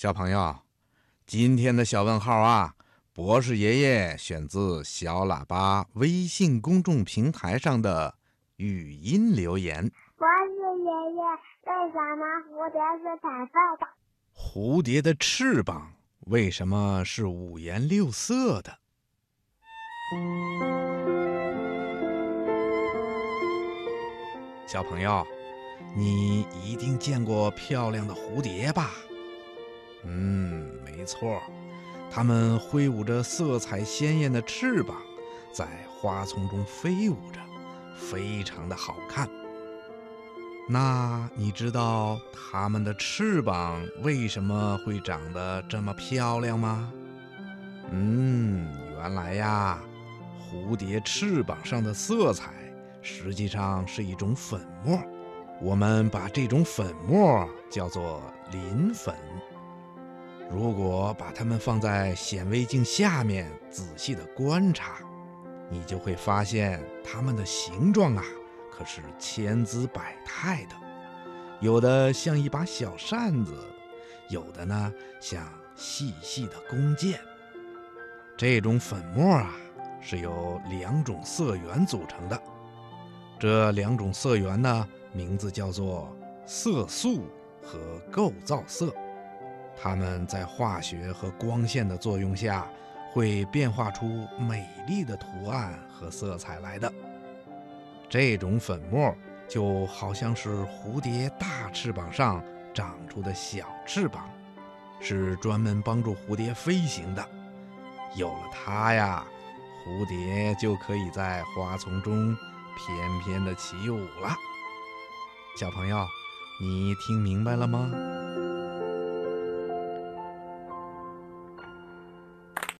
小朋友，今天的小问号啊，博士爷爷选自小喇叭微信公众平台上的语音留言。博士爷爷，为什么蝴蝶是彩色的？蝴蝶的翅膀为什么是五颜六色的？小朋友，你一定见过漂亮的蝴蝶吧？嗯，没错，它们挥舞着色彩鲜艳的翅膀，在花丛中飞舞着，非常的好看。那你知道它们的翅膀为什么会长得这么漂亮吗？嗯，原来呀，蝴蝶翅膀上的色彩实际上是一种粉末，我们把这种粉末叫做磷粉。如果把它们放在显微镜下面仔细的观察，你就会发现它们的形状啊，可是千姿百态的。有的像一把小扇子，有的呢像细细的弓箭。这种粉末啊，是由两种色源组成的。这两种色源呢，名字叫做色素和构造色。它们在化学和光线的作用下，会变化出美丽的图案和色彩来的。这种粉末就好像是蝴蝶大翅膀上长出的小翅膀，是专门帮助蝴蝶飞行的。有了它呀，蝴蝶就可以在花丛中翩翩地起舞了。小朋友，你听明白了吗？